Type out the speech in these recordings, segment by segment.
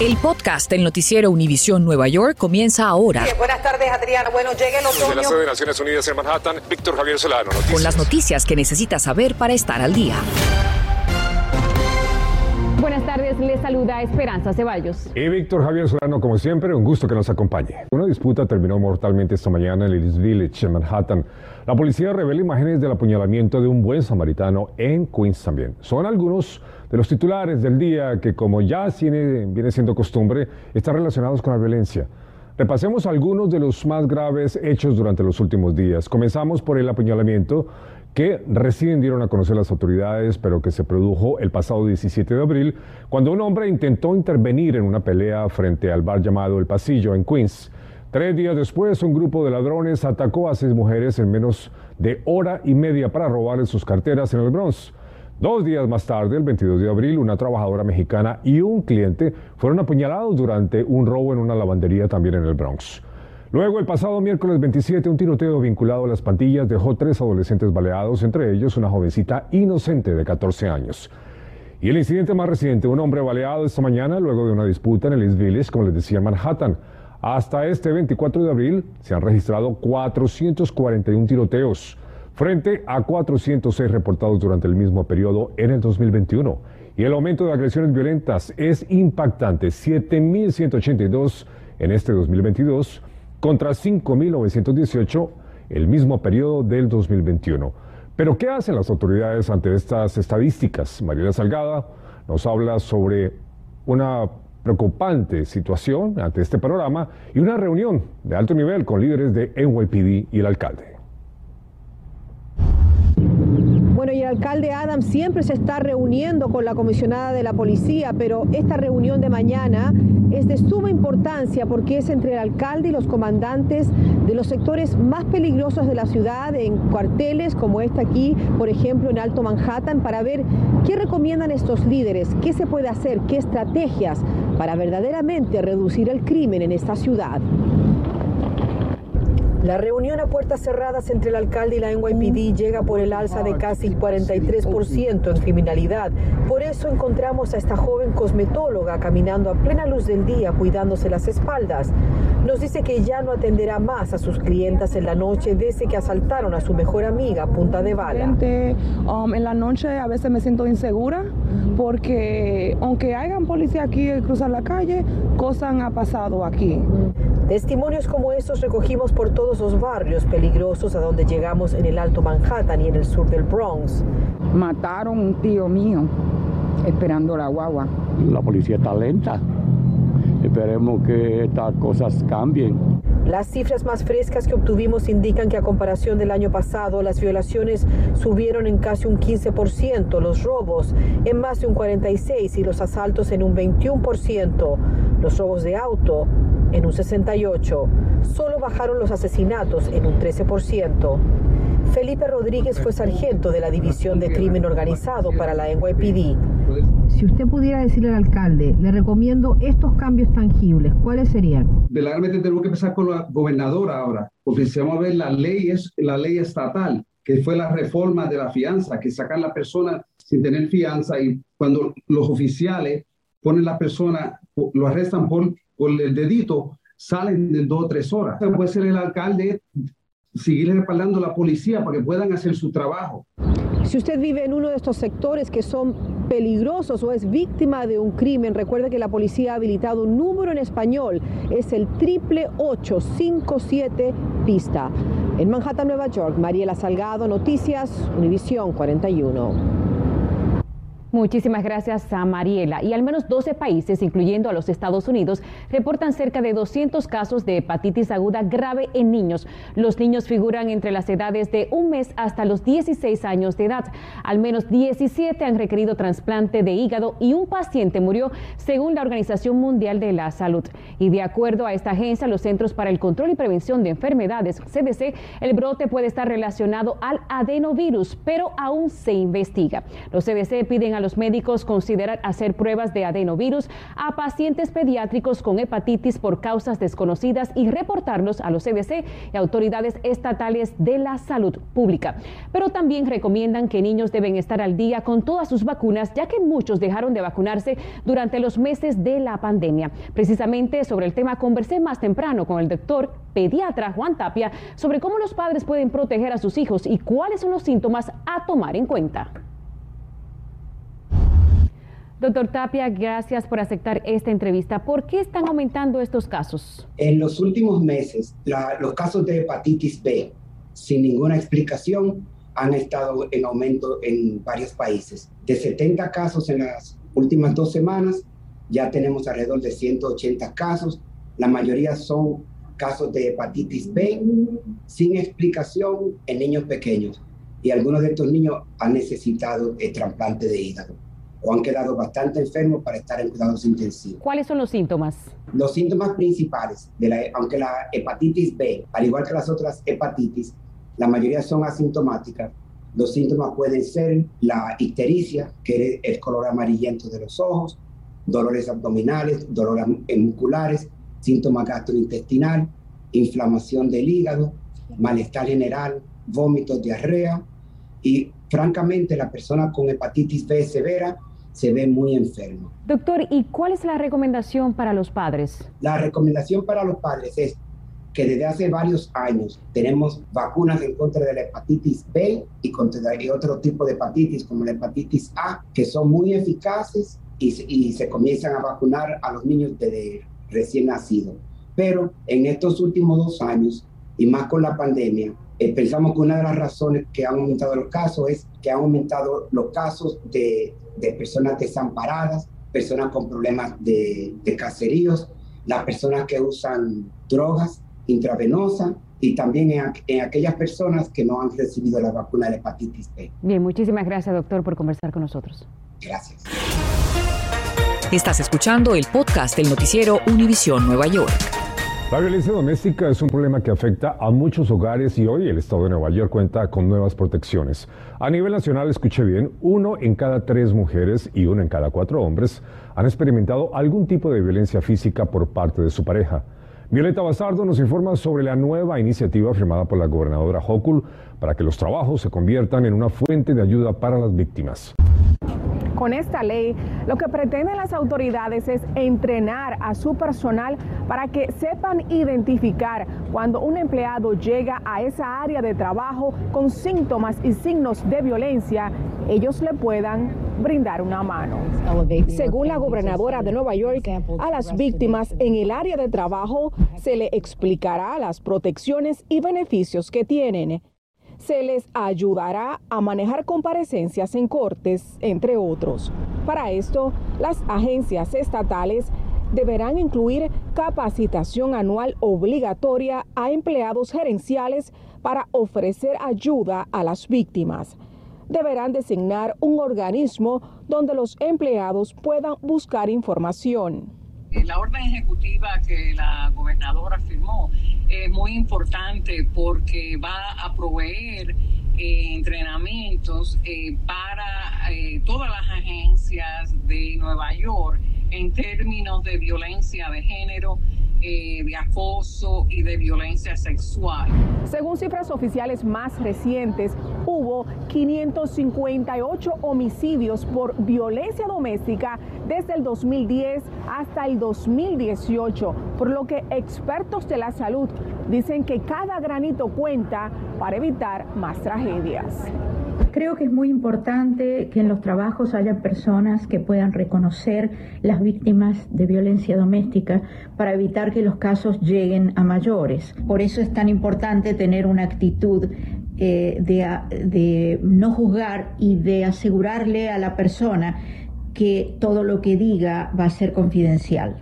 El podcast del noticiero Univisión Nueva York comienza ahora. buenas tardes, Adriana. Bueno, llega el otoño. Desde la sede de Naciones Unidas en Manhattan, Víctor Javier Solano. Noticias. Con las noticias que necesitas saber para estar al día. Buenas tardes, les saluda Esperanza Ceballos. Y Víctor Javier Solano, como siempre, un gusto que nos acompañe. Una disputa terminó mortalmente esta mañana en el East Village, en Manhattan. La policía revela imágenes del apuñalamiento de un buen samaritano en Queens también. Son algunos de los titulares del día que, como ya viene, viene siendo costumbre, están relacionados con la violencia. Repasemos algunos de los más graves hechos durante los últimos días. Comenzamos por el apuñalamiento que recién dieron a conocer las autoridades, pero que se produjo el pasado 17 de abril, cuando un hombre intentó intervenir en una pelea frente al bar llamado El Pasillo en Queens. Tres días después, un grupo de ladrones atacó a seis mujeres en menos de hora y media para robarles sus carteras en el Bronx. Dos días más tarde, el 22 de abril, una trabajadora mexicana y un cliente fueron apuñalados durante un robo en una lavandería también en el Bronx. Luego, el pasado miércoles 27, un tiroteo vinculado a las pandillas dejó tres adolescentes baleados, entre ellos una jovencita inocente de 14 años. Y el incidente más reciente, un hombre baleado esta mañana luego de una disputa en el East Village, como les decía, Manhattan. Hasta este 24 de abril se han registrado 441 tiroteos, frente a 406 reportados durante el mismo periodo en el 2021. Y el aumento de agresiones violentas es impactante, 7.182 en este 2022 contra 5.918 el mismo periodo del 2021. Pero ¿qué hacen las autoridades ante estas estadísticas? Mariela Salgada nos habla sobre una preocupante situación ante este panorama y una reunión de alto nivel con líderes de NYPD y el alcalde. El alcalde Adams siempre se está reuniendo con la comisionada de la policía, pero esta reunión de mañana es de suma importancia porque es entre el alcalde y los comandantes de los sectores más peligrosos de la ciudad, en cuarteles como este aquí, por ejemplo, en Alto Manhattan, para ver qué recomiendan estos líderes, qué se puede hacer, qué estrategias para verdaderamente reducir el crimen en esta ciudad. La reunión a puertas cerradas entre el alcalde y la NYPD llega por el alza de casi 43% en criminalidad. Por eso encontramos a esta joven cosmetóloga caminando a plena luz del día cuidándose las espaldas. Nos dice que ya no atenderá más a sus clientas en la noche desde que asaltaron a su mejor amiga a punta de bala. Um, en la noche a veces me siento insegura porque aunque hayan policía aquí y cruzar la calle, cosas han pasado aquí. Testimonios como estos recogimos por todos los barrios peligrosos a donde llegamos en el Alto Manhattan y en el sur del Bronx. Mataron un tío mío esperando la guagua. La policía está lenta. Esperemos que estas cosas cambien. Las cifras más frescas que obtuvimos indican que a comparación del año pasado, las violaciones subieron en casi un 15%, los robos en más de un 46% y los asaltos en un 21%, los robos de auto en un 68%. Solo bajaron los asesinatos en un 13%. Felipe Rodríguez fue sargento de la División de Crimen Organizado para la NYPD. Si usted pudiera decirle al alcalde, le recomiendo estos cambios tangibles, ¿cuáles serían? Verdaderamente tenemos que empezar con la gobernadora ahora, porque si vamos a ver la ley, es la ley estatal, que fue la reforma de la fianza, que sacan la persona sin tener fianza y cuando los oficiales ponen la persona, lo arrestan por, por el dedito, salen de dos o tres horas. Puede ser el alcalde seguir respaldando a la policía para que puedan hacer su trabajo. Si usted vive en uno de estos sectores que son peligrosos o es víctima de un crimen, recuerde que la policía ha habilitado un número en español, es el triple 857 pista. En Manhattan, Nueva York, Mariela Salgado, Noticias, Univisión 41. Muchísimas gracias a Mariela. Y al menos 12 países, incluyendo a los Estados Unidos, reportan cerca de 200 casos de hepatitis aguda grave en niños. Los niños figuran entre las edades de un mes hasta los 16 años de edad. Al menos 17 han requerido trasplante de hígado y un paciente murió, según la Organización Mundial de la Salud. Y de acuerdo a esta agencia, los Centros para el Control y Prevención de Enfermedades, CDC, el brote puede estar relacionado al adenovirus, pero aún se investiga. Los CDC piden a los médicos considerar hacer pruebas de adenovirus a pacientes pediátricos con hepatitis por causas desconocidas y reportarlos a los CDC y autoridades estatales de la salud pública. Pero también recomiendan que niños deben estar al día con todas sus vacunas, ya que muchos dejaron de vacunarse durante los meses de la pandemia. Precisamente sobre el tema conversé más temprano con el doctor pediatra Juan Tapia sobre cómo los padres pueden proteger a sus hijos y cuáles son los síntomas a tomar en cuenta. Doctor Tapia, gracias por aceptar esta entrevista. ¿Por qué están aumentando estos casos? En los últimos meses, los casos de hepatitis B, sin ninguna explicación, han estado en aumento en varios países. De 70 casos en las últimas dos semanas, ya tenemos alrededor de 180 casos. La mayoría son casos de hepatitis B sin explicación en niños pequeños. Y algunos de estos niños han necesitado el trasplante de hígado o han quedado bastante enfermos para estar en cuidados intensivos. ¿Cuáles son los síntomas? Los síntomas principales, de la, aunque la hepatitis B, al igual que las otras hepatitis, la mayoría son asintomáticas. Los síntomas pueden ser la ictericia, que es el color amarillento de los ojos, dolores abdominales, dolores musculares, síntomas gastrointestinal, inflamación del hígado, malestar general, vómitos, diarrea y francamente la persona con hepatitis B severa se ve muy enferma. Doctor, ¿y cuál es la recomendación para los padres? La recomendación para los padres es que desde hace varios años tenemos vacunas en contra de la hepatitis B y contra otro tipo de hepatitis como la hepatitis A, que son muy eficaces y, se comienzan a vacunar a los niños desde recién nacidos. Pero en estos últimos dos años, y más con la pandemia, eh, pensamos que una de las razones que han aumentado los casos es que han aumentado los casos de, de personas desamparadas, personas con problemas de, de caseríos, las personas que usan drogas intravenosas y también en, en, aquellas personas que no han recibido la vacuna de hepatitis B. Bien, muchísimas gracias, doctor, por conversar con nosotros. Gracias. Estás escuchando el podcast del noticiero Univisión Nueva York. La violencia doméstica es un problema que afecta a muchos hogares y hoy el estado de Nueva York cuenta con nuevas protecciones. A nivel nacional, escuche bien, uno en cada tres mujeres y uno en cada cuatro hombres han experimentado algún tipo de violencia física por parte de su pareja. Violeta Basardo nos informa sobre la nueva iniciativa firmada por la gobernadora Hochul para que los trabajos se conviertan en una fuente de ayuda para las víctimas. Con esta ley, lo que pretenden las autoridades es entrenar a su personal para que sepan identificar cuando un empleado llega a esa área de trabajo con síntomas y signos de violencia, ellos le puedan brindar una mano. Según la gobernadora de Nueva York, a las víctimas en el área de trabajo se le explicará las protecciones y beneficios que tienen se les ayudará a manejar comparecencias en cortes, entre otros. Para esto, las agencias estatales deberán incluir capacitación anual obligatoria a empleados gerenciales para ofrecer ayuda a las víctimas. Deberán designar un organismo donde los empleados puedan buscar información. La orden ejecutiva que la gobernadora firmó es muy importante porque va a proveer eh, entrenamientos eh, para eh, todas las agencias de Nueva York en términos de violencia de género eh, de acoso y de violencia sexual. Según cifras oficiales más recientes, hubo 558 homicidios por violencia doméstica desde el 2010 hasta el 2018, por lo que expertos de la salud dicen que cada granito cuenta para evitar más tragedias. Creo que es muy importante que en los trabajos haya personas que puedan reconocer las víctimas de violencia doméstica para evitar que los casos lleguen a mayores. Por eso es tan importante tener una actitud eh, de, de no juzgar y de asegurarle a la persona que todo lo que diga va a ser confidencial.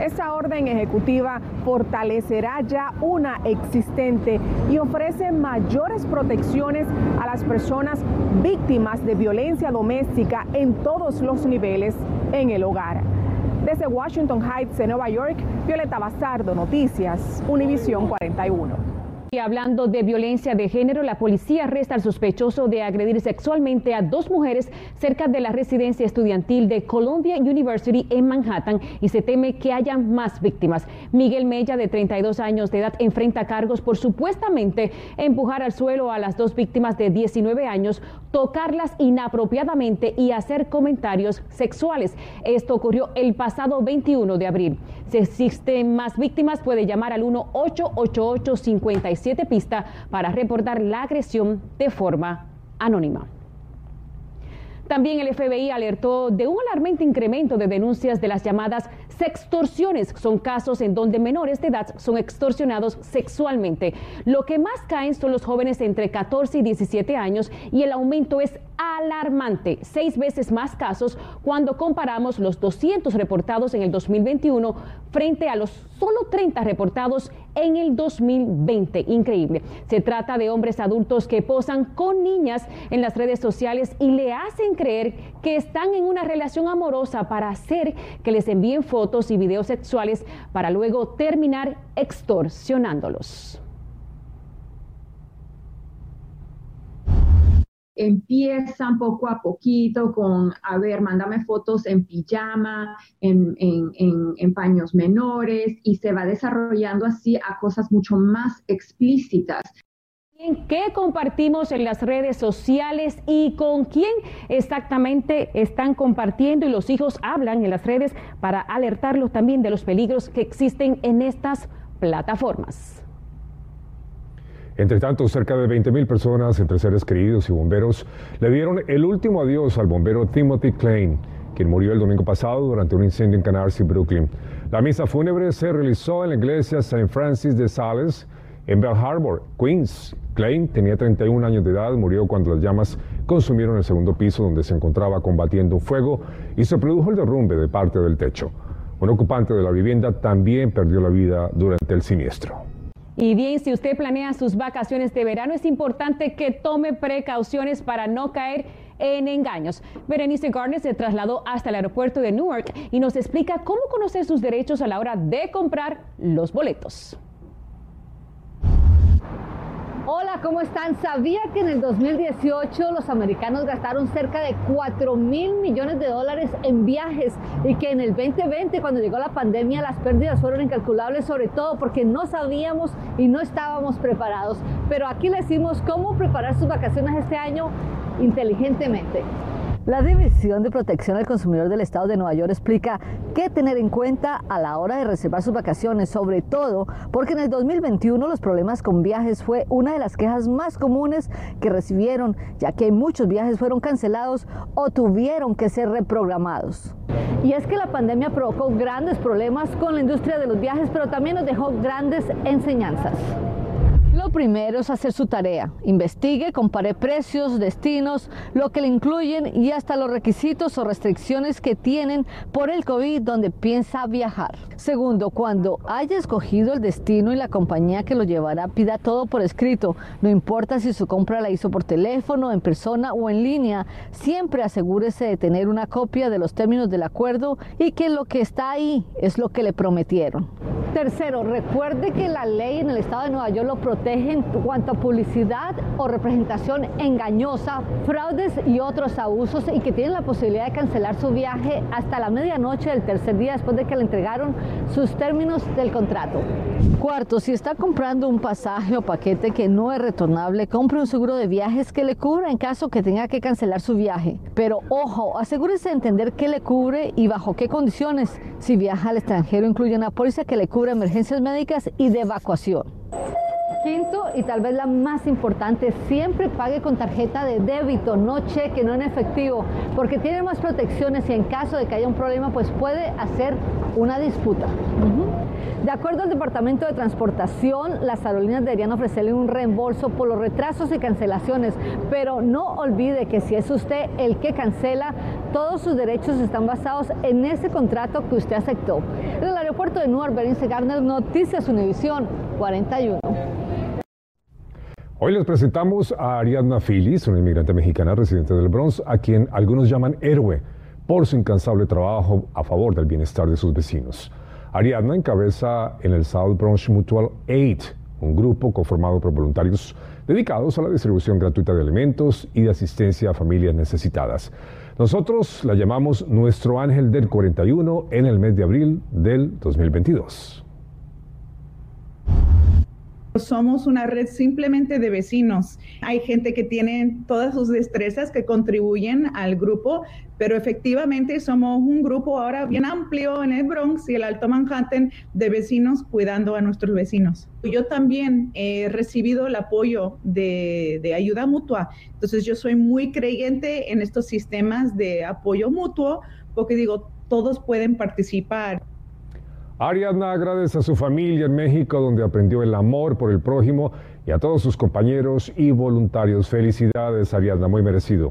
Esta orden ejecutiva fortalecerá ya una existente y ofrece mayores protecciones a las personas víctimas de violencia doméstica en todos los niveles en el hogar. Desde Washington Heights, en Nueva York, Violeta Bastardo, Noticias, Univisión 41. Y hablando de violencia de género, la policía arresta al sospechoso de agredir sexualmente a dos mujeres cerca de la residencia estudiantil de Columbia University en Manhattan y se teme que haya más víctimas. Miguel Mella, de 32 años de edad, enfrenta cargos por supuestamente empujar al suelo a las dos víctimas de 19 años, tocarlas inapropiadamente y hacer comentarios sexuales. Esto ocurrió el pasado 21 de abril. Si existen más víctimas, puede llamar al 1 888 57 pistas para reportar la agresión de forma anónima. También el FBI alertó de un alarmante incremento de denuncias de las llamadas sextorsiones. Son casos en donde menores de edad son extorsionados sexualmente. Lo que más caen son los jóvenes entre 14 y 17 años y el aumento es alarmante, seis veces más casos cuando comparamos los 200 reportados en el 2021 frente a los solo 30 reportados en el 2020. Increíble. Se trata de hombres adultos que posan con niñas en las redes sociales y le hacen creer que están en una relación amorosa para hacer que les envíen fotos y videos sexuales para luego terminar extorsionándolos. Empiezan poco a poquito con, a ver, mándame fotos en pijama, en, en, paños menores y se va desarrollando así a cosas mucho más explícitas. ¿Qué compartimos en las redes sociales y con quién exactamente están compartiendo? Y los hijos hablan en las redes para alertarlos también de los peligros que existen en estas plataformas. Entre tanto, cerca de 20.000 personas, entre seres queridos y bomberos, le dieron el último adiós al bombero Timothy Klein, quien murió el domingo pasado durante un incendio en Canarsie, Brooklyn. La misa fúnebre se realizó en la iglesia St. Francis de Sales, en Bell Harbor, Queens. Klein tenía 31 años de edad, murió cuando las llamas consumieron el segundo piso donde se encontraba combatiendo fuego y se produjo el derrumbe de parte del techo. Un ocupante de la vivienda también perdió la vida durante el siniestro. Y bien, si usted planea sus vacaciones de verano, es importante que tome precauciones para no caer en engaños. Berenice Garner se trasladó hasta el aeropuerto de Newark y nos explica cómo conocer sus derechos a la hora de comprar los boletos. Hola, ¿cómo están? ¿Sabía que en el 2018 los americanos gastaron cerca de 4 mil millones de dólares en viajes y que en el 2020, cuando llegó la pandemia, las pérdidas fueron incalculables, sobre todo porque no sabíamos y no estábamos preparados? Pero aquí les decimos cómo preparar sus vacaciones este año inteligentemente. La División de Protección al Consumidor del Estado de Nueva York explica qué tener en cuenta a la hora de reservar sus vacaciones, sobre todo porque en el 2021 los problemas con viajes fue una de las quejas más comunes que recibieron, ya que muchos viajes fueron cancelados o tuvieron que ser reprogramados. Y es que la pandemia provocó grandes problemas con la industria de los viajes, pero también nos dejó grandes enseñanzas. Primero es hacer su tarea. Investigue, compare precios, destinos, lo que le incluyen y hasta los requisitos o restricciones que tienen por el COVID donde piensa viajar. Segundo, cuando haya escogido el destino y la compañía que lo llevará, pida todo por escrito. No importa si su compra la hizo por teléfono, en persona o en línea, siempre asegúrese de tener una copia de los términos del acuerdo y que lo que está ahí es lo que le prometieron. Tercero, recuerde que la ley en el estado de Nueva York lo protege en cuanto a publicidad o representación engañosa, fraudes y otros abusos y que tiene la posibilidad de cancelar su viaje hasta la medianoche del tercer día después de que le entregaron sus términos del contrato. Cuarto, si está comprando un pasaje o paquete que no es retornable, compre un seguro de viajes que le cubra en caso que tenga que cancelar su viaje. Pero ojo, asegúrese de entender qué le cubre y bajo qué condiciones. Si viaja al extranjero, incluye una póliza que le cubre emergencias médicas y de evacuación. Quinto, y tal vez la más importante, siempre pague con tarjeta de débito, no cheque, no en efectivo, porque tiene más protecciones y en caso de que haya un problema, pues puede hacer una disputa. De acuerdo al Departamento de Transportación, las aerolíneas deberían ofrecerle un reembolso por los retrasos y cancelaciones, pero no olvide que si es usted el que cancela, todos sus derechos están basados en ese contrato que usted aceptó. En el aeropuerto de Newark, Berenice Garner, Noticias Univisión 41. Hoy les presentamos a Ariadna Filis, una inmigrante mexicana residente del Bronx, a quien algunos llaman héroe por su incansable trabajo a favor del bienestar de sus vecinos. Ariadna encabeza en el South Bronx Mutual Aid, un grupo conformado por voluntarios dedicados a la distribución gratuita de alimentos y de asistencia a familias necesitadas. Nosotros la llamamos Nuestro Ángel del 41 en el mes de abril del 2022. Somos una red simplemente de vecinos. Hay gente que tiene todas sus destrezas que contribuyen al grupo, pero efectivamente somos un grupo ahora bien amplio en el Bronx y el Alto Manhattan de vecinos cuidando a nuestros vecinos. Yo también he recibido el apoyo de, ayuda mutua, entonces yo soy muy creyente en estos sistemas de apoyo mutuo porque digo, todos pueden participar. Ariadna agradece a su familia en México, donde aprendió el amor por el prójimo, y a todos sus compañeros y voluntarios. Felicidades, Ariadna, muy merecido.